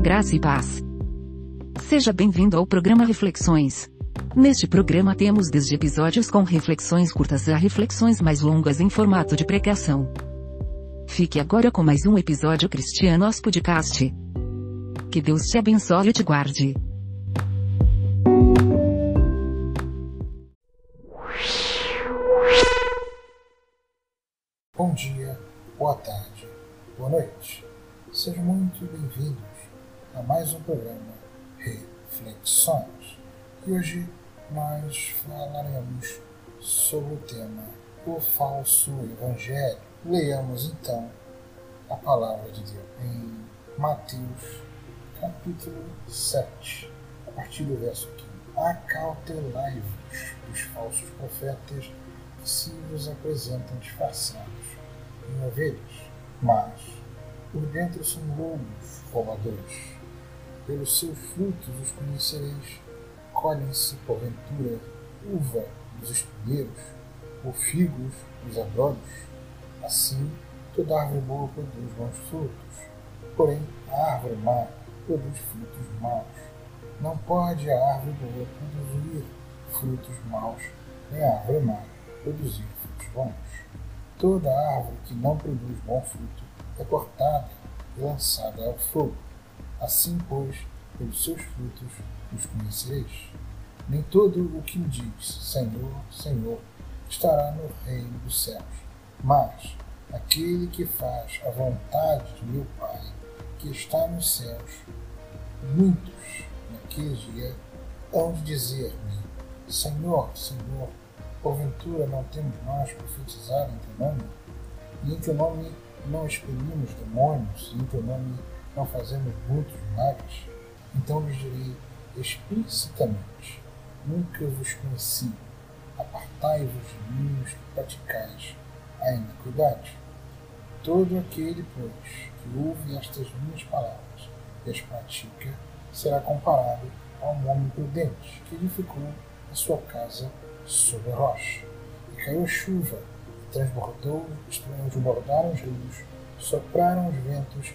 Graça e paz. Seja bem-vindo ao programa Reflexões. Neste programa temos desde episódios com reflexões curtas a reflexões mais longas em formato de pregação. Fique agora com mais um episódio Cristianos Podcast. Que Deus te abençoe e te guarde. Programa Reflexões. E hoje nós falaremos sobre o tema O Falso Evangelho. Leamos então a palavra de Deus em Mateus capítulo 7, a partir do verso 15. Acautelai-vos dos falsos profetas que se vos apresentam disfarçados em ovelhas, mas por dentro são lobos roubadores. Pelos seus frutos os conhecereis. Colhem-se, porventura, uva dos espinheiros, ou figos dos abrolhos. Assim, toda árvore boa produz bons frutos. Porém, a árvore má produz frutos maus. Não pode a árvore boa produzir frutos maus, nem a árvore má produzir frutos bons. Toda árvore que não produz bom fruto é cortada e lançada ao fogo. Assim, pois, pelos seus frutos os conhecereis. Nem todo o que me diz Senhor, Senhor estará no reino dos céus, mas aquele que faz a vontade de meu Pai que está nos céus. Muitos naquele dia hão de dizer-me: Senhor, Senhor, porventura não temos nós profetizado em teu nome? E em teu nome não expelimos demônios, e em teu nome não fazemos muitos milagres? Então lhes direi explicitamente: Nunca vos conheci. Apartai-vos de mim os que praticais a iniquidade. Todo aquele, pois, que ouve estas minhas palavras e as pratica, será comparado a um homem prudente que edificou a sua casa sobre a rocha. E caiu a chuva, e transbordou, transbordaram os rios, sopraram os ventos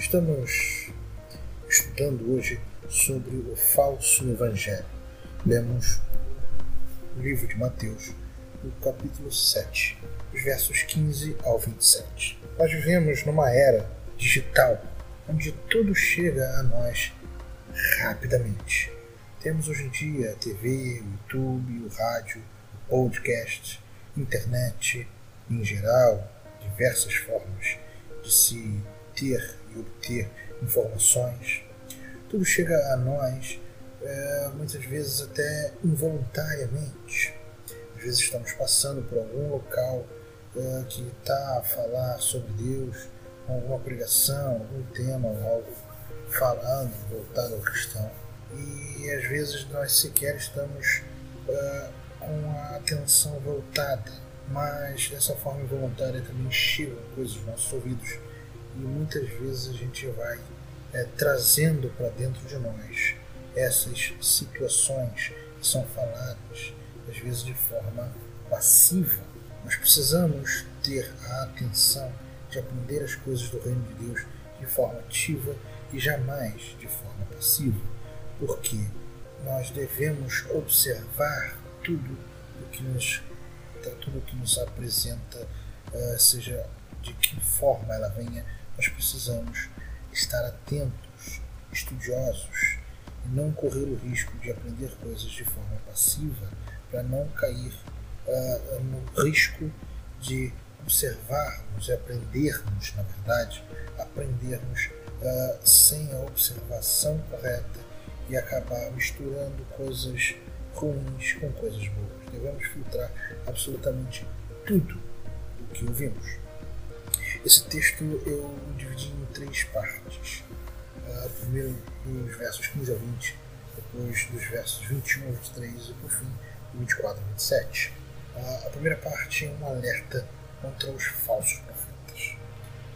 Estamos estudando hoje sobre o falso evangelho. Lemos o livro de Mateus, no capítulo 7, os versos 15 ao 27. Nós vivemos numa era digital onde tudo chega a nós rapidamente. Temos hoje em dia a TV, o YouTube, o rádio, o podcast, internet em geral, diversas formas de se ter e obter informações. Tudo chega a nós é, muitas vezes até involuntariamente às vezes estamos passando por algum local é, que está a falar sobre Deus, alguma pregação, algum tema, algo falando, voltado ao cristão. E às vezes nós sequer estamos é, com a atenção voltada, mas dessa forma involuntária também chegam coisas aos nossos ouvidos e muitas vezes a gente vai é, trazendo para dentro de nós essas situações que são faladas às vezes de forma passiva. Nós precisamos ter a atenção de aprender as coisas do reino de Deus de forma ativa e jamais de forma passiva, porque nós devemos observar tudo o que nos, tudo que nos apresenta, eh, seja de que forma ela venha, nós precisamos estar atentos, estudiosos e não correr o risco de aprender coisas de forma passiva para não cair uh, no risco de observarmos e aprendermos, na verdade, aprendermos uh, sem a observação correta e acabar misturando coisas ruins com coisas boas. Devemos filtrar absolutamente tudo o que ouvimos. Esse texto eu dividi em três partes. uh, primeiro dos versos 15 a 20, depois dos versos 21 a 23 e por fim 24 a 27. Uh, a primeira parte é um alerta contra os falsos profetas.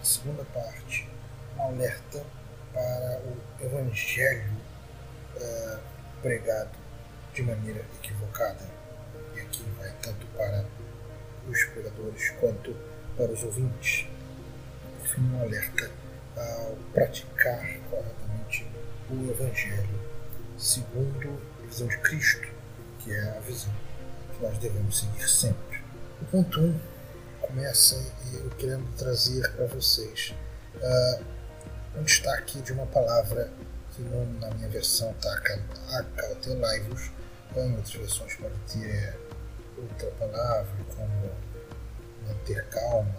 A segunda parte, um alerta para o evangelho uh, pregado de maneira equivocada. E aqui vai tanto para os pregadores quanto para os ouvintes. Fim, um alerta ao praticar corretamente o Evangelho segundo a visão de Cristo, que é a visão que nós devemos seguir sempre. O ponto 1 um começa eu querendo trazer para vocês uh, um destaque de uma palavra que na minha versão está acautelai-vos, em outras versões pode ter outra palavra, como manter calma,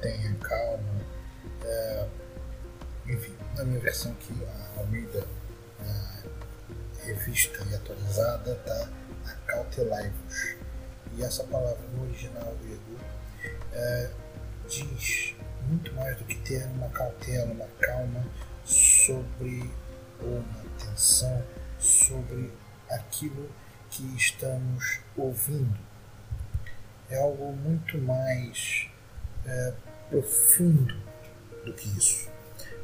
tenha calma. É, enfim, na minha versão aqui, a Almeida a revista e atualizada está acautelai-vos. E essa palavra no original grego é, diz muito mais do que ter uma cautela, uma calma sobre uma atenção sobre aquilo que estamos ouvindo. É algo muito mais é, profundo do que isso.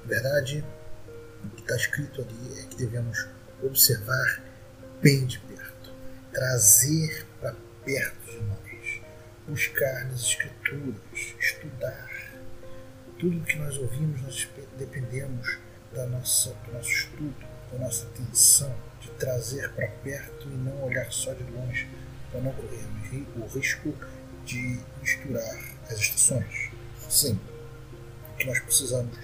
Na verdade, o que está escrito ali é que devemos observar bem de perto, trazer para perto de nós, buscar nas Escrituras, estudar. Tudo que nós ouvimos, nós dependemos da nossa, do nosso estudo, da nossa atenção, de trazer para perto e não olhar só de longe, para não corrermos o risco de misturar as estações. Sim, o que nós precisamos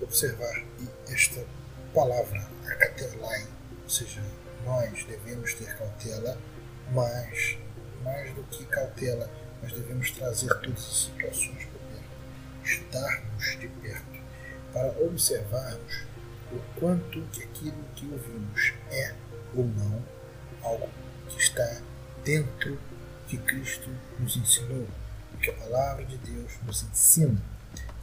observar e esta palavra, acatelai, ou seja, nós devemos ter cautela, mas mais do que cautela, nós devemos trazer todas as situações para perto, estarmos de perto para observarmos o quanto que aquilo que ouvimos é ou não algo que está dentro que Cristo nos ensinou, que a palavra de Deus nos ensina.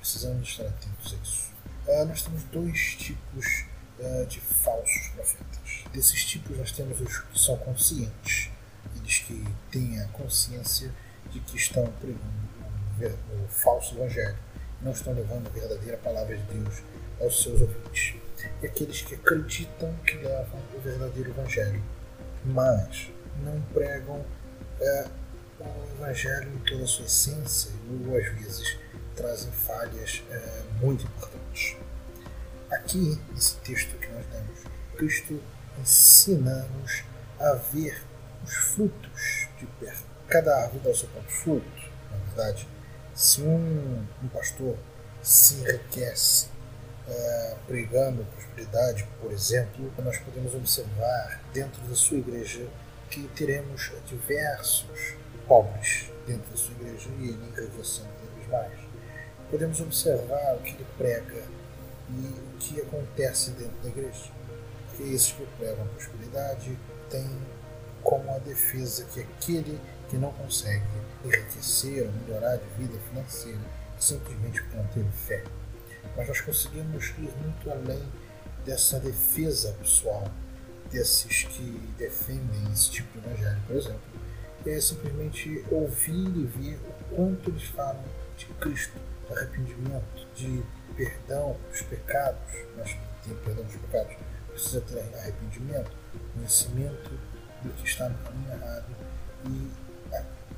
Precisamos estar atentos a isso. Ah, nós temos dois tipos ah, de falsos profetas. Desses tipos, nós temos os que são conscientes, aqueles que têm a consciência de que estão pregando o falso evangelho não estão levando a verdadeira palavra de Deus aos seus ouvintes. E aqueles que acreditam que levam o verdadeiro Evangelho, mas não pregam é, o Evangelho em toda a sua essência, ou às vezes trazem falhas é, muito importantes. Aqui, nesse texto que nós lemos, Cristo ensina-nos a ver os frutos de perto. Cada árvore dá o seu próprio fruto, na verdade se um, um pastor se enriquece é, pregando prosperidade, por exemplo, nós podemos observar dentro da sua igreja que teremos diversos pobres dentro da sua igreja e ele enriquecendo cada vez mais. Podemos observar o que ele prega e o que acontece dentro da igreja. Porque esses que pregam prosperidade têm como a defesa que aquele que não consegue enriquecer ou melhorar de vida financeira simplesmente porque não teve fé. Mas nós conseguimos ir muito além dessa defesa pessoal desses que defendem esse tipo de evangelho, por exemplo. É simplesmente ouvir e ver o quanto eles falam de Cristo, arrependimento, de perdão dos pecados. Mas tem perdão dos pecados, precisa ter arrependimento, conhecimento do que está no caminho errado e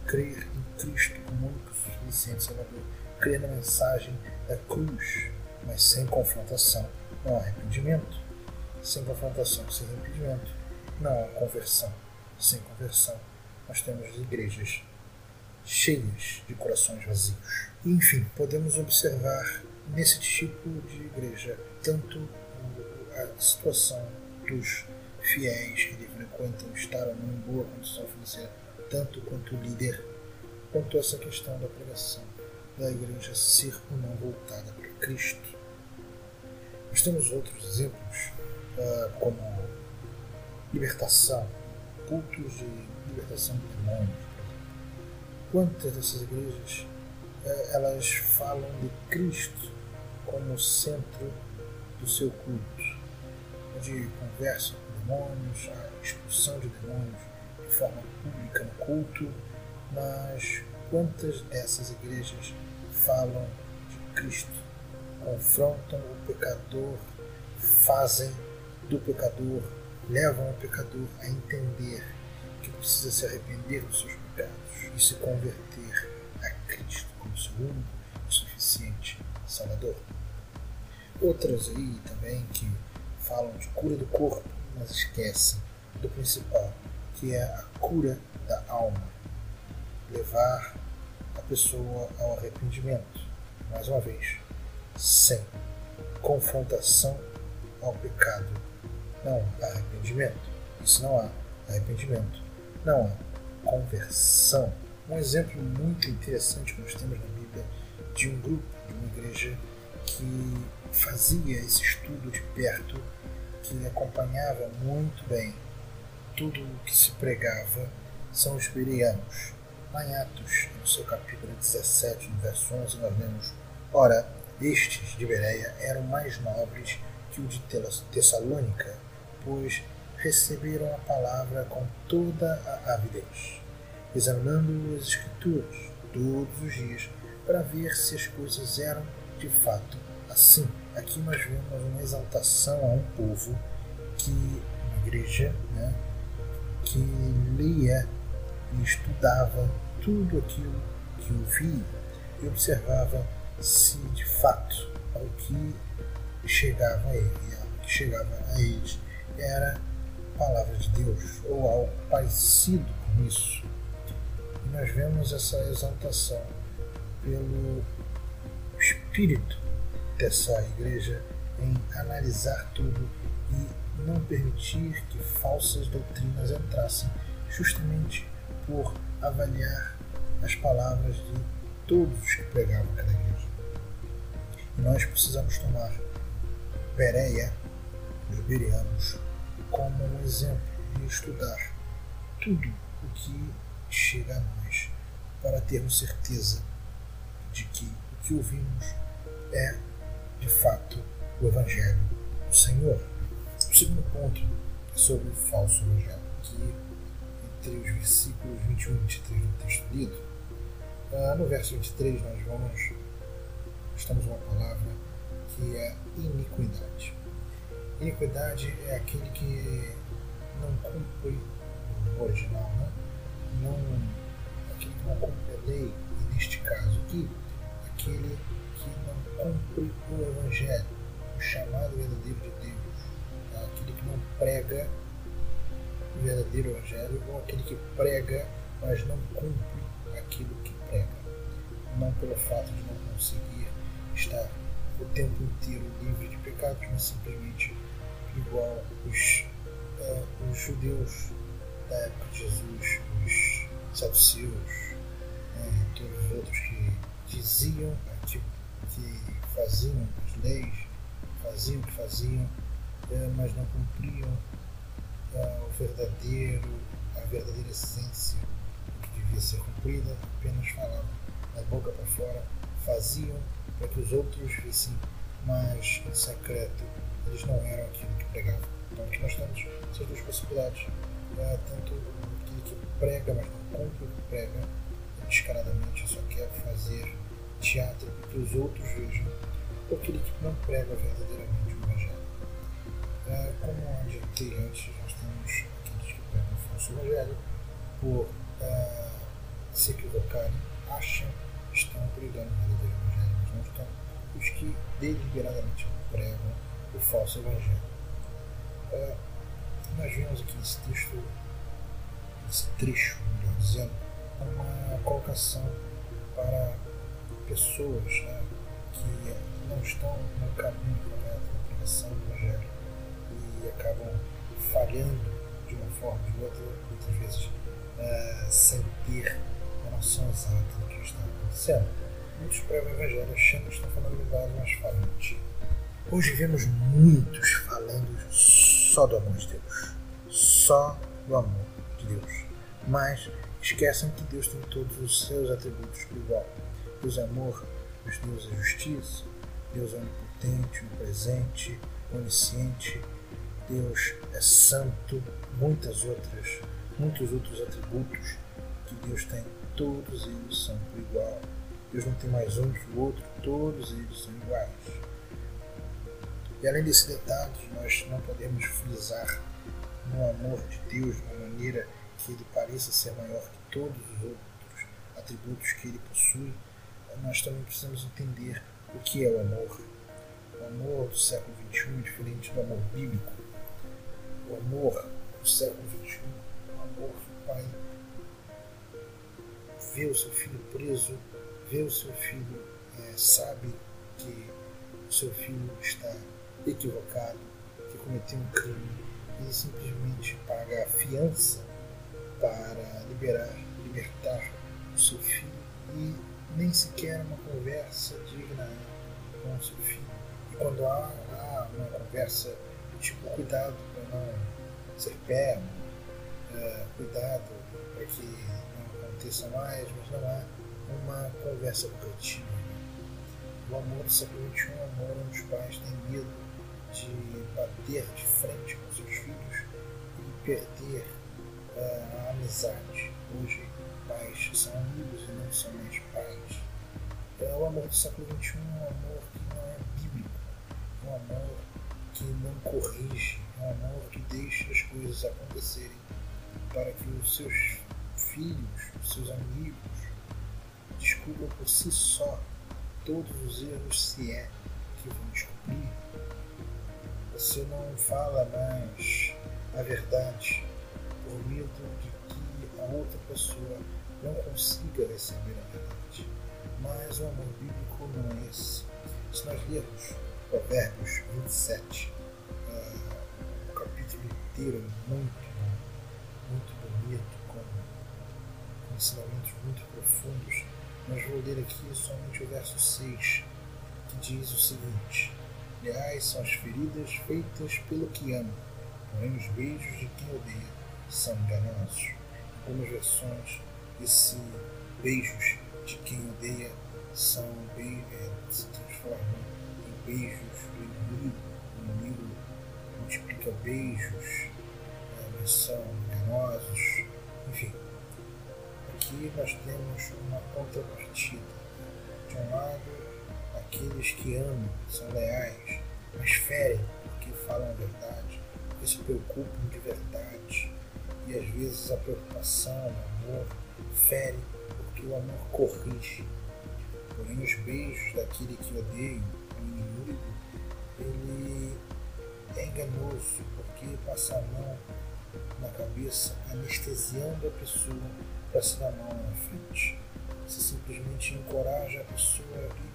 crer em Cristo como único suficiente Salvador, crer na mensagem da cruz, mas sem confrontação, não há arrependimento. Sem confrontação, sem arrependimento, não há conversão. Sem conversão, nós temos igrejas cheias de corações vazios. Enfim, podemos observar nesse tipo de igreja tanto a situação dos fiéis que frequentam estar ou não em boa condição financeira tanto quanto o líder, quanto essa questão da pregação da igreja ser ou não voltada para Cristo. Nós temos outros exemplos, uh, como libertação, cultos de libertação de demônios. Quantas dessas igrejas uh, elas falam de Cristo como centro do seu culto, onde conversam com demônios, a expulsão de demônios de forma pública no culto, mas quantas dessas igrejas falam de Cristo, confrontam o pecador, fazem do pecador, levam o pecador a entender que precisa se arrepender dos seus e se converter a Cristo como seu único e suficiente Salvador. Outras aí também que falam de cura do corpo, mas esquecem do principal, que é a cura da alma. Levar a pessoa ao arrependimento. Mais uma vez, sem confrontação ao pecado. Não há arrependimento. Isso não há arrependimento. Não há conversão. Um exemplo muito interessante que nós temos na Bíblia de um grupo, de uma igreja que fazia esse estudo de perto, que acompanhava muito bem tudo o que se pregava, são os bereanos. Lá em Atos, no seu capítulo 17, no verso 11, nós lemos: Ora, estes de Bereia eram mais nobres que o de Tessalônica, pois receberam a palavra com toda a avidez, examinando as Escrituras todos os dias para ver se as coisas eram de fato assim. Aqui nós vemos uma exaltação a um povo que, uma igreja, né, que lia e estudava tudo aquilo que ouvia e observava se de fato o que chegava a ele, que chegava a eles era a palavra de Deus ou algo parecido com isso. Nós vemos essa exaltação pelo espírito dessa igreja em analisar tudo e não permitir que falsas doutrinas entrassem, justamente por avaliar as palavras de todos os que pregavam aquela igreja. E nós precisamos tomar Bereia, os bereanos, como um exemplo e estudar tudo o que chega a nós para termos certeza de que o que ouvimos é, de fato, o Evangelho do Senhor. O segundo ponto é sobre o falso Evangelho, que entre os versículos 21 e 23 do texto lido, ah, no verso 23 nós vamos, estamos uma palavra que é iniquidade. Iniquidade é aquele que não cumpre o original, né? Não, aquele que não cumpre a lei, e neste caso aqui, aquele que não cumpre o Evangelho, o chamado verdadeiro de Deus, tá? aquele que não prega o verdadeiro Evangelho, ou aquele que prega, mas não cumpre aquilo que prega. Não pelo fato de não conseguir estar o tempo inteiro livre de pecados, mas simplesmente igual os, uh, os judeus da época de Jesus, os saduceus, né, todos os outros que diziam que, que faziam as leis, faziam o que faziam, uh, mas não cumpriam uh, o verdadeiro, a verdadeira essência que devia ser cumprida, apenas falavam da boca para fora, faziam para que os outros vissem, mas em secreto eles não eram aquilo que pregavam. Então aqui nós temos essas duas possibilidades. É, tanto aquele que prega, mas não cumpre o que prega, descaradamente só quer fazer teatro para que os outros vejam, ou aquele que não prega verdadeiramente o Evangelho. É, como adiantei antes, nós temos aqueles que pregam o falso Evangelho por é, se equivocarem, acham que estão pregando o verdadeiro Evangelho, mas não estão os que deliberadamente pregam o falso evangelho. É, nós vemos aqui nesse texto, nesse trecho, melhor dizendo, uma colocação para pessoas né, que não estão no caminho correto da pregação do evangelho e acabam falhando de uma forma ou de outra, muitas vezes é, sem ter a noção exata do que está acontecendo. Muitos pregam o evangelho achando que estão falando a verdade, mas falam mentira. Hoje vemos muitos falando só do amor de Deus. Só do amor de Deus. Mas esquecem que Deus tem todos os seus atributos por igual. Deus é amor, Deus é justiça, Deus é onipotente, onipresente, onisciente, Deus é santo, muitas outras, muitos outros atributos que Deus tem, todos eles são igual. Deus não tem mais um que o outro, todos eles são iguais. E além desses detalhes, nós não podemos frisar no amor de Deus de uma maneira que ele pareça ser maior que todos os outros atributos que ele possui. Nós também precisamos entender o que é o amor. O amor do século XXI é diferente do amor bíblico. O amor do século XXI é o amor que o pai vê o seu filho preso, vê o seu filho, é, sabe que o seu filho está equivocado, que cometeu um crime, ele simplesmente paga a fiança para liberar, libertar o seu filho e nem sequer uma conversa digna com o seu filho. E quando há, há uma conversa tipo cuidado para não ser pego, é, cuidado para que não aconteça mais, mas não há uma conversa corretiva. O amor do século é um amor onde os pais têm medo de bater de frente com seus filhos e perder uh, a amizade. Hoje, pais são amigos e não são mais pais. É, o amor do século XXI é um amor que não é bíblico, é um amor que não corrige, é um amor que deixa as coisas acontecerem para que os seus filhos, os seus amigos, descubram por si só todos os erros, se é que vão descobrir você não fala mais a verdade por medo de que a outra pessoa não consiga receber a verdade. Mas o amor bíblico não é esse. Se nós lermos Provérbios 27, uh, o capítulo inteiro é muito muito bonito, com, com ensinamentos muito profundos, mas vou ler aqui somente o verso 6, que diz o seguinte Leais são as feridas feitas pelo que ama, porém os beijos de quem odeia são enganosos. Em algumas versões, esse beijos de quem odeia são é, se transformam em beijos do inimigo. O inimigo multiplica beijos, é, são enganosos. Enfim, aqui nós temos uma contrapartida. De um lado, Aqueles que amam são leais, mas ferem porque falam a verdade, porque se preocupam de verdade. E às vezes a preocupação, o amor, fere porque o amor corrige. Porém, os beijos daquele que odeia, o inimigo, ele é enganoso porque passa a mão na cabeça, anestesiando a pessoa para se dar mal na frente. Você simplesmente encoraja a pessoa a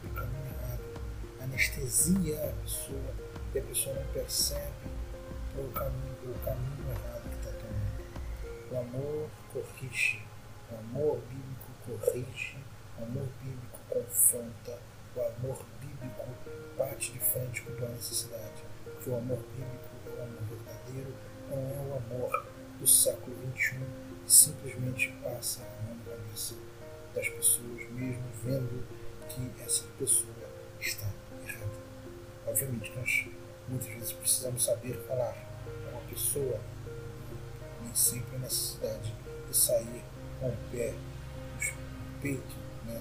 anestesia a pessoa e a pessoa não percebe o caminho, o caminho errado que está tomando. O amor corrige, o amor bíblico corrige, o amor bíblico confronta, o amor bíblico bate de frente com a necessidade. Porque o amor bíblico é o amor verdadeiro, não é o amor do século XXI que simplesmente passa a mão na cabeça das pessoas, mesmo vendo que essa pessoa está Obviamente, nós muitas vezes precisamos saber falar com uma pessoa, nem sempre a necessidade de sair com o pé no peito né,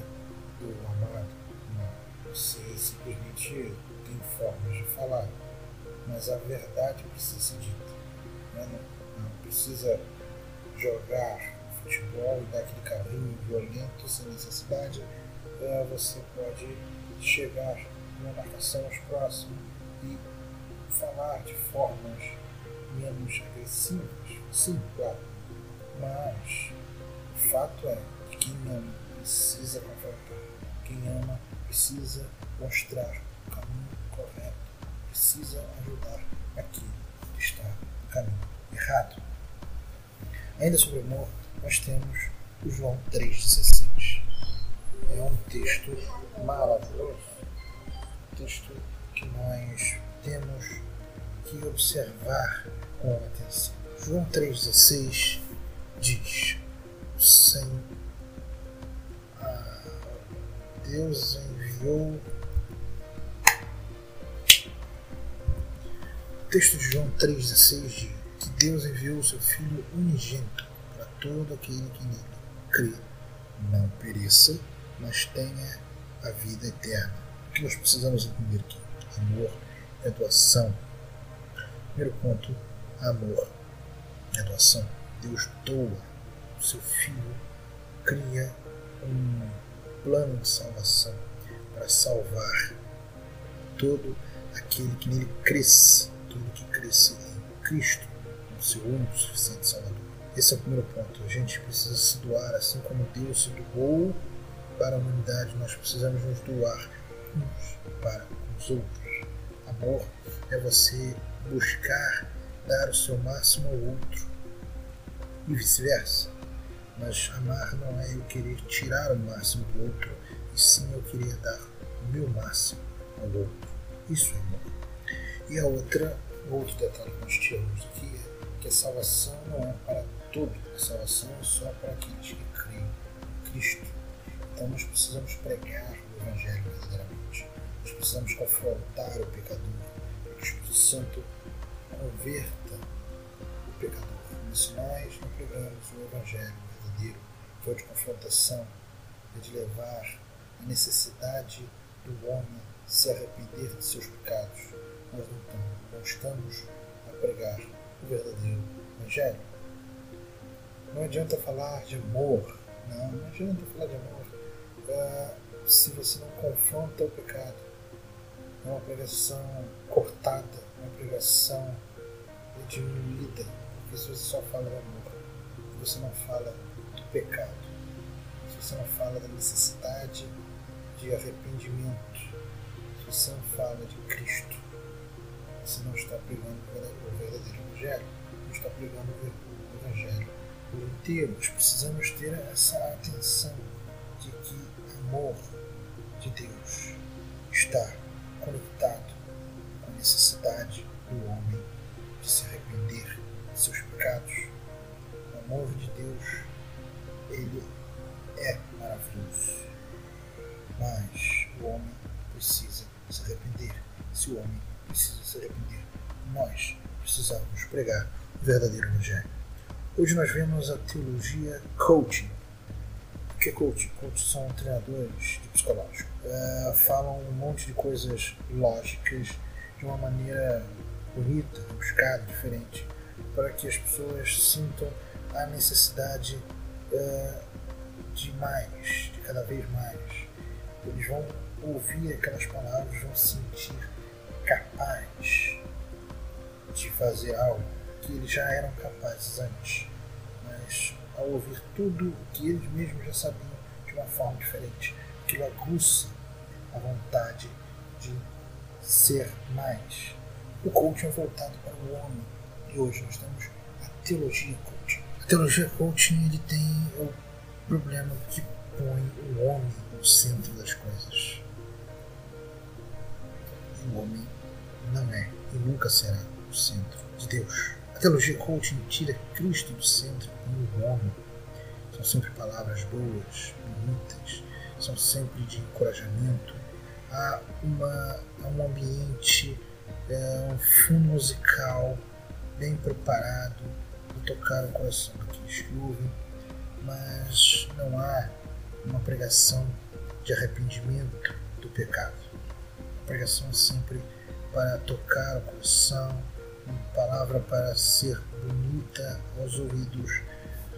do amado. Não. Você simplesmente tem formas de falar, mas a verdade precisa ser dita. Né? Não, não precisa jogar futebol e dar aquele carrinho violento sem necessidade. É, você pode chegar uma marcação aos próximos e falar de formas menos agressivas, sim, claro. Mas o fato é que quem ama precisa confrontar, quem ama precisa mostrar o caminho correto, precisa ajudar aquele que está no caminho errado. Ainda sobre o amor, nós temos o João 3,16. É um texto maravilhoso texto que nós temos que observar com atenção. João 3,16 diz: Senhor, ah, Deus enviou O texto de João 3,16 diz que Deus enviou o seu Filho unigênito para todo aquele que nele crê. Não pereça, mas tenha a vida eterna. Que nós precisamos entender aqui? Amor é doação. Primeiro ponto, amor é doação. Deus doa o seu Filho, cria um plano de salvação para salvar todo aquele que nele cresce, todo que cresce em Cristo, no seu único suficiente Salvador. Esse é o primeiro ponto. A gente precisa se doar, assim como Deus se doou para a humanidade, nós precisamos nos doar uns para os outros. Amor é você buscar dar o seu máximo ao outro e vice-versa. Mas amar não é eu querer tirar o máximo do outro, e sim eu querer dar o meu máximo ao outro. Isso é amor. E a outra, outro detalhe que nós tiramos aqui é que a salvação não é para todo, a salvação é só para aqueles que creem em Cristo. Então nós precisamos pregar o Evangelho verdadeiramente. Nós precisamos confrontar o pecador, para que o Espírito Santo converta o pecador. Se nós não pregamos o Evangelho verdadeiro, que é de confrontação, é de levar a necessidade do homem se arrepender de seus pecados, nós não estamos a pregar o verdadeiro Evangelho. Não adianta falar de amor, não, não adianta falar de amor uh, se você não confronta o pecado. É uma pregação cortada, uma pregação diminuída, porque se você só fala de amor, você não fala do pecado, se você não fala da necessidade de arrependimento, se você não fala de Cristo, você não está pregando o verdadeiro Evangelho, não está pregando o Evangelho por inteiro. Nós precisamos ter essa atenção de que amor de Deus está conectado com a necessidade do homem de se arrepender de seus pecados. O amor de Deus, ele é maravilhoso. Mas o homem precisa se arrepender. Se o homem precisa se arrepender, nós precisamos pregar o verdadeiro Evangelho. Hoje nós vemos a teologia coaching. Que é coaching? Coach são treinadores de psicológico. Uh, falam um monte de coisas lógicas de uma maneira bonita, buscada, diferente, para que as pessoas sintam a necessidade uh, de mais, de cada vez mais. Eles vão ouvir aquelas palavras, vão se sentir capazes de fazer algo que eles já eram capazes antes, mas ao ouvir tudo o que eles mesmos já sabiam de uma forma diferente, aquilo aguça a vontade de ser mais. O coaching é voltado para o homem e hoje nós temos a teologia coaching. A teologia coaching ele tem o problema que põe o homem no centro das coisas. E o homem não é e nunca será o centro de Deus. A teologia coaching tira Cristo do centro e o homem. São sempre palavras boas, bonitas, são sempre de encorajamento. Há, uma, há um ambiente, é, um fundo musical bem preparado para tocar o coração daqueles que ouvem, mas não há uma pregação de arrependimento do pecado. A pregação é sempre para tocar o coração, uma palavra para ser bonita aos ouvidos,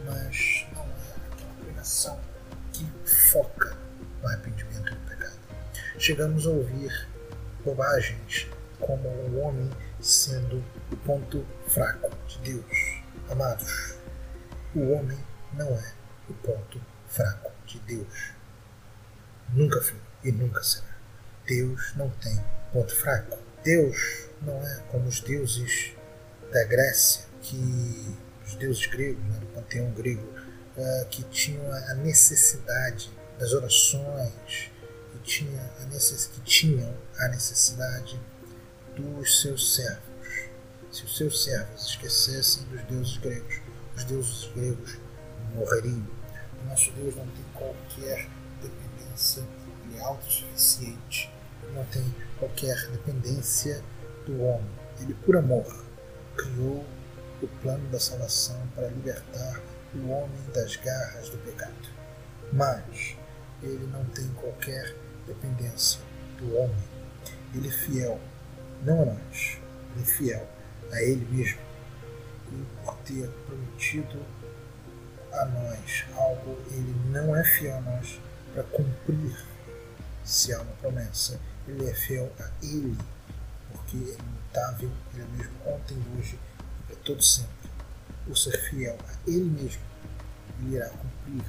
mas não é aquela pregação que foca no arrependimento do pecado. Chegamos a ouvir bobagens como o homem sendo o ponto fraco de Deus. Amados, o homem não é o ponto fraco de Deus. Nunca foi e nunca será. Deus não tem ponto fraco. Deus não é como os deuses da Grécia, que os deuses gregos, né, do panteão grego, uh, que tinham a necessidade das orações, que, tinha a necess, que tinham a necessidade dos seus servos. Se os seus servos esquecessem dos deuses gregos, os deuses gregos morreriam. O nosso Deus não tem qualquer dependência, ele é autossuficiente, não tem qualquer dependência do homem. Ele, por amor, criou o plano da salvação para libertar o homem das garras do pecado. Mas ele não tem qualquer dependência do homem. Ele é fiel, não a nós, ele é fiel a ele mesmo. E por ter prometido a nós algo, ele não é fiel a nós para cumprir se há uma promessa. Ele é fiel a ele, porque é imutável, ele é mesmo ontem, hoje e para todo sempre. Por ser fiel a ele mesmo, ele irá cumprir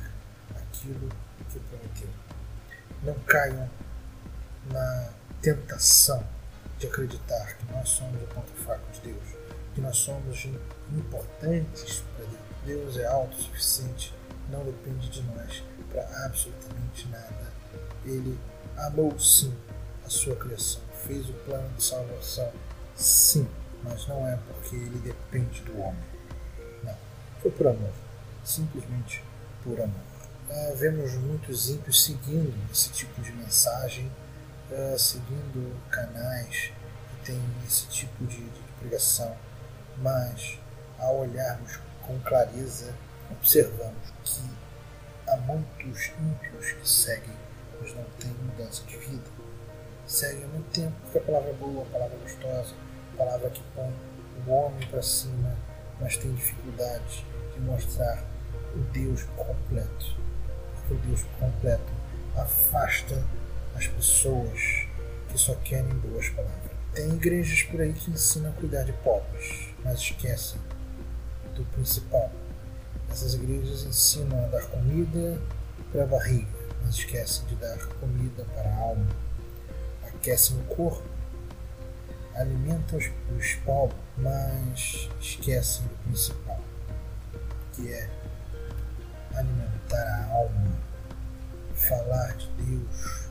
aquilo que prometeu. Não caiam na tentação de acreditar que nós somos o ponto fraco de Deus, que nós somos importantes para Deus. Deus é autossuficiente, não depende de nós para absolutamente nada. Ele amou sim sua criação, fez o plano de salvação, sim, mas não é porque ele depende do homem. Não, foi por amor, simplesmente por amor. Uh, vemos muitos ímpios seguindo esse tipo de mensagem, uh, seguindo canais que têm esse tipo de, de pregação, mas ao olharmos com clareza, observamos que há muitos ímpios que seguem, mas não têm mudança de vida. Seguem muito tempo porque a palavra é boa, a palavra é gostosa, a palavra que põe o homem para cima, mas tem dificuldade de mostrar o Deus completo. Porque o Deus completo afasta as pessoas que só querem boas palavras. Tem igrejas por aí que ensinam a cuidar de pobres, mas esquecem do principal. Essas igrejas ensinam a dar comida para a barriga, mas esquecem de dar comida para a alma. Aquecem o corpo, alimentam os pobres, mas esquecem do principal, que é alimentar a alma, falar de Deus.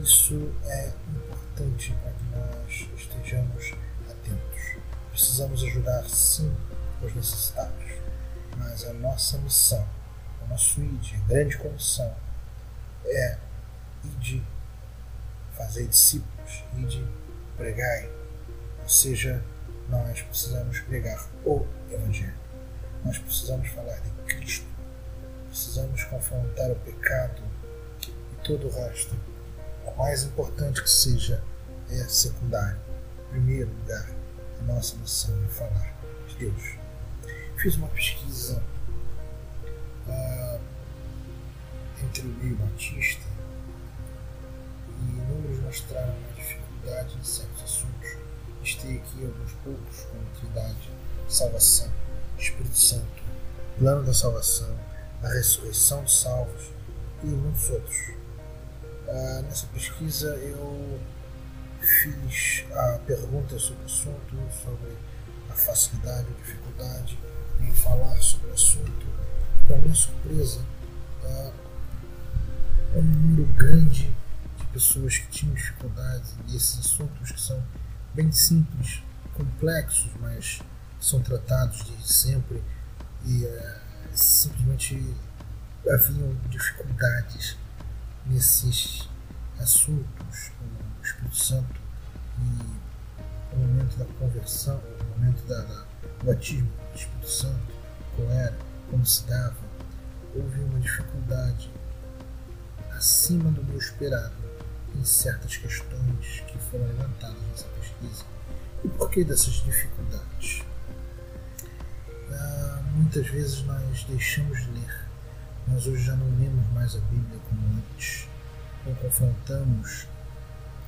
Isso é importante para que nós estejamos atentos. Precisamos ajudar sim os necessitados, mas a nossa missão, o nosso ID, a grande comissão é de fazer discípulos, de pregar. Ou seja, nós precisamos pregar o Evangelho. Nós precisamos falar de Cristo. Precisamos confrontar o pecado e todo o resto. O mais importante que seja é secundário. Em primeiro lugar, a nossa missão é falar de Deus fiz uma pesquisa uh, entre o meio batista e mostraram uma dificuldade em certos assuntos. Listei aqui alguns poucos, como Trindade, salvação, Espírito Santo, plano da salvação, a ressurreição dos salvos e muitos outros. Uh, nessa pesquisa eu fiz a pergunta sobre o assunto, sobre a facilidade ou dificuldade em falar sobre o assunto. Para minha surpresa, uh, um número grande de pessoas que tinham dificuldades e esses assuntos que são bem simples, complexos, mas são tratados desde sempre e uh, simplesmente haviam dificuldades nesses assuntos, o Espírito Santo e o momento da conversão, o momento da, da batismo do Espírito Santo, qual era, como se dava, houve uma dificuldade acima do meu esperado em certas questões que foram levantadas nessa pesquisa. E por que dessas dificuldades? Ah, muitas vezes nós deixamos de ler, nós hoje já não lemos mais a Bíblia como antes, não confrontamos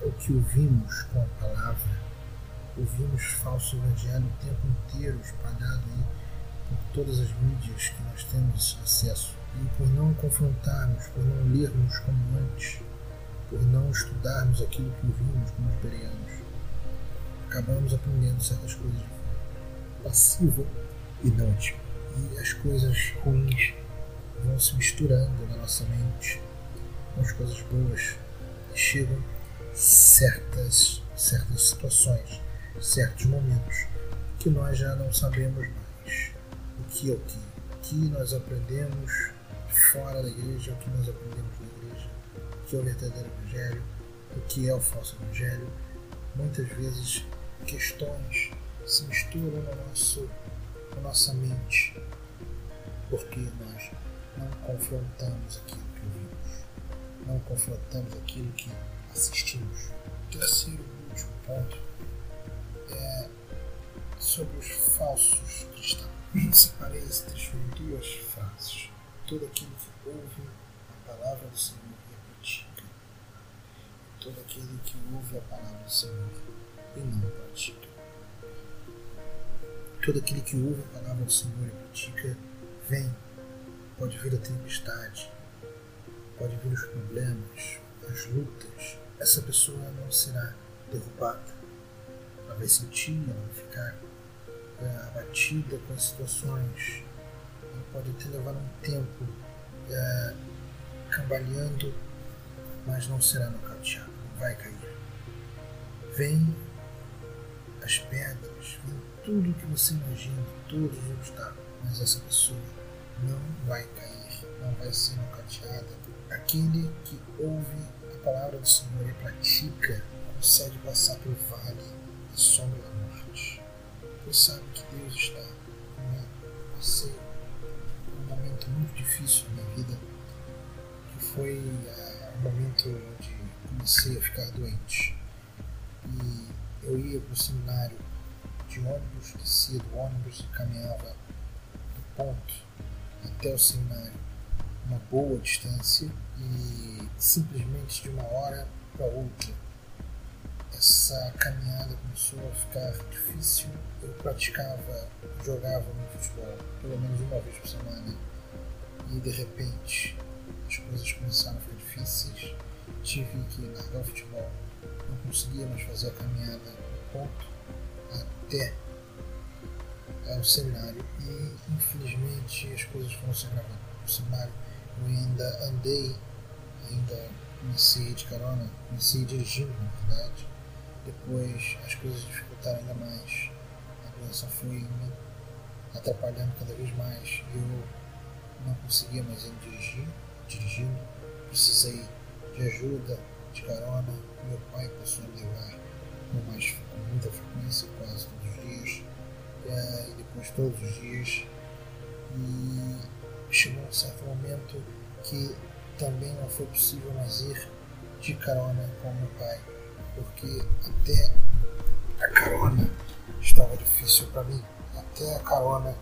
o que ouvimos com a palavra ouvimos falso evangelho o tempo inteiro espalhado aí por todas as mídias que nós temos acesso. E por não confrontarmos, por não lermos como antes, por não estudarmos aquilo que ouvimos como os acabamos aprendendo certas coisas passiva e não ativa. E as coisas ruins vão se misturando na nossa mente com as coisas boas e chegam certas, certas situações certos momentos que nós já não sabemos mais o que é o que, o que nós aprendemos fora da igreja, o que nós aprendemos na igreja, é o verdadeiro evangelho, o que é o falso evangelho. Muitas vezes questões se misturam no nosso, na nossa mente, porque nós não confrontamos aquilo que ouvimos, não confrontamos aquilo que assistimos. O terceiro e último ponto é sobre os falsos cristãos. Separei esse trecho em duas frases. Todo aquele que ouve a palavra do Senhor. Todo aquele que ouve a palavra do Senhor e não pratica. Todo aquele que ouve a palavra do Senhor e pratica, vem. Pode vir a tempestade, pode vir os problemas, as lutas. Essa pessoa não será derrubada. Ela vai sentir, ela vai ficar é, abatida com as situações. Ela pode até levar um tempo é, cambaleando, mas não será nocauteada, vai cair. Vem as pedras, vem tudo que você imagina, todos os obstáculos, mas essa pessoa não vai cair, não vai ser nocauteada. Aquele que ouve a palavra do Senhor e pratica consegue passar pelo vale da sombra da morte. Pois sabe que Deus está? Passei por um momento muito difícil na minha vida, que foi uh, o momento onde comecei a ficar doente. E eu ia para o seminário de ônibus, descia do ônibus e caminhava do ponto até o seminário uma boa distância e simplesmente de uma hora para outra essa caminhada começou a ficar difícil. Eu praticava, jogava no futebol pelo menos uma vez por semana e de repente as coisas começaram a ficar difíceis. Tive que largar o futebol não conseguia mais fazer a caminhada do ponto até o seminário e infelizmente as coisas foram se agravando. No seminário eu ainda andei, ainda comecei de carona, comecei dirigindo na verdade. Depois as coisas dificultaram ainda mais. A doença foi me atrapalhando cada vez mais. Eu não conseguia mais ir dirigir, dirigindo. Precisei de ajuda, de carona, meu pai passou a levar com, mais, com muita frequência, quase todos os dias, e depois todos os dias. E chegou um certo momento que também não foi possível mais ir de carona com meu pai, porque até a carona estava difícil para mim, até a carona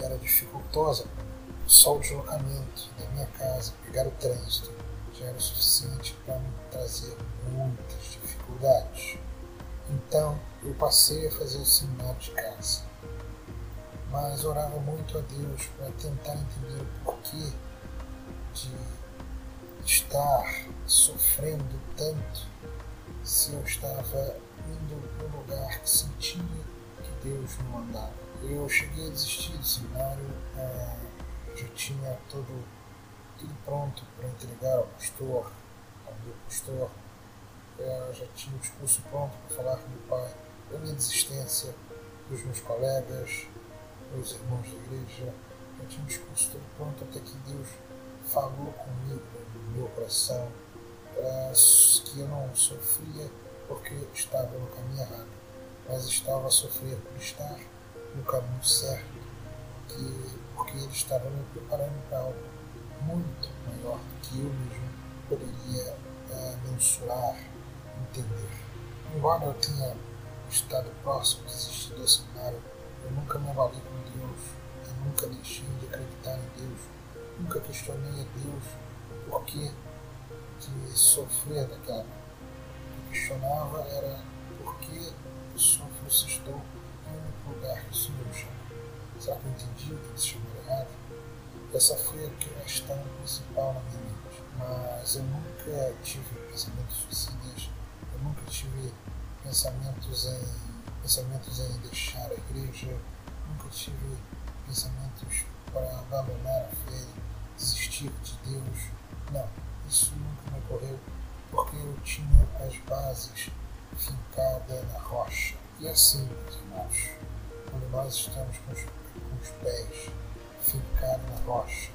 era dificultosa. Só o deslocamento da minha casa, pegar o trânsito, já era suficiente para me trazer muitas dificuldades. Então eu passei a fazer o seminário de casa. Mas orava muito a Deus para tentar entender o porquê de estar sofrendo tanto se eu estava indo para um lugar que sentia que Deus me mandava. Eu cheguei a desistir do seminário, ah, já tinha todo tudo pronto para entregar ao pastor, ao meu pastor. Eu já tinha o discurso pronto para falar com meu pai da minha desistência, dos meus colegas, meus irmãos da igreja. Eu tinha o discurso todo pronto até que Deus falou comigo no meu coração que eu não sofria porque estava no caminho errado, mas estava a sofrer por estar no caminho certo, que, porque Ele estava me preparando para algo muito maior do que eu mesmo poderia é, mensurar, entender. Embora eu tenha estado próximo de desistir do seminário, eu nunca me avalei com Deus, eu nunca deixei de acreditar em Deus, nunca questionei a Deus por que de sofrer daquela O que questionava era por que eu sofro se estou em um lugar que o Senhor me chama. Será que eu entendi o que ele chamou errado? Essa foi a questão principal na minha mente. Mas eu nunca tive pensamentos suicidas, eu nunca tive pensamentos em, pensamentos em deixar a igreja, nunca tive pensamentos para abandonar a fé, desistir de Deus. Não, isso nunca me ocorreu porque eu tinha as bases fincadas na rocha. E assim, meus irmãos, quando nós estamos com os, com os pés fincado na rocha,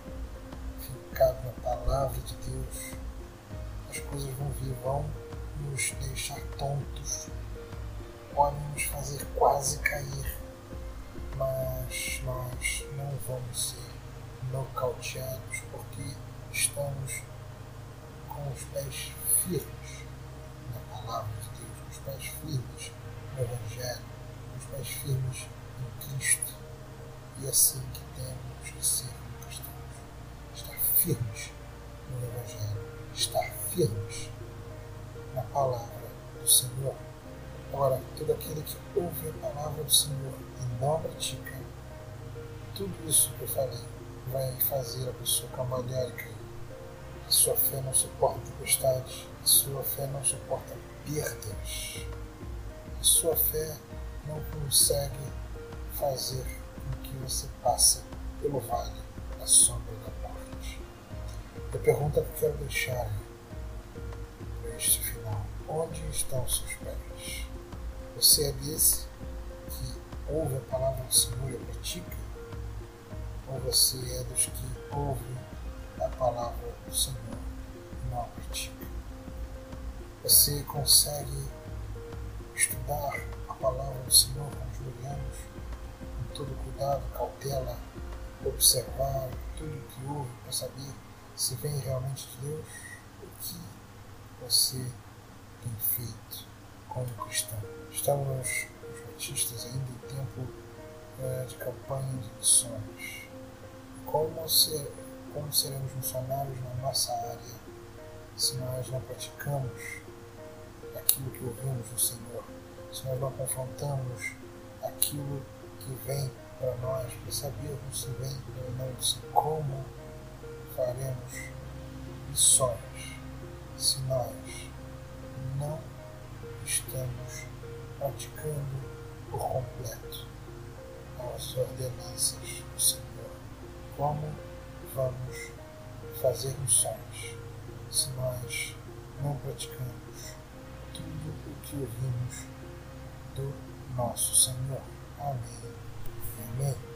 fincado na palavra de Deus, as coisas vão vir, vão nos deixar tontos, podem nos fazer quase cair, mas nós não vamos ser nocauteados porque estamos com os pés firmes na palavra de Deus, com os pés firmes no Evangelho, com os pés firmes em Cristo. E assim que temos que ser como cristãos. Estar firmes no Evangelho, estar firmes na palavra do Senhor. Ora, todo aquele que ouve a palavra do Senhor e não pratica, tudo isso que eu falei vai fazer a pessoa cambalear e cair. A sua fé não suporta tempestades, a sua fé não suporta perdas. A sua fé não consegue fazer que você passe pelo vale da sombra da morte. A pergunta que quero deixar para este final: onde estão seus pés? Você é desse que ouve a palavra do Senhor e pratica? Ou você é dos que ouve a palavra do Senhor e não a pratica? Você consegue estudar a palavra do Senhor com os todo cuidado, cautela, observar tudo que ouve para saber se vem realmente de Deus? O que você tem feito como cristão? Estamos, os batistas, ainda em tempo é, de campanha de missões como, ser, como seremos missionários na nossa área se nós não praticamos aquilo que ouvimos do Senhor, se nós não confrontamos aquilo que vem para nós, para sabermos se vem ou não, se como faremos missões se nós não estamos praticando por completo as ordenanças do Senhor como vamos fazer missões se nós não praticamos tudo o que ouvimos do nosso Senhor. Amen. Amen.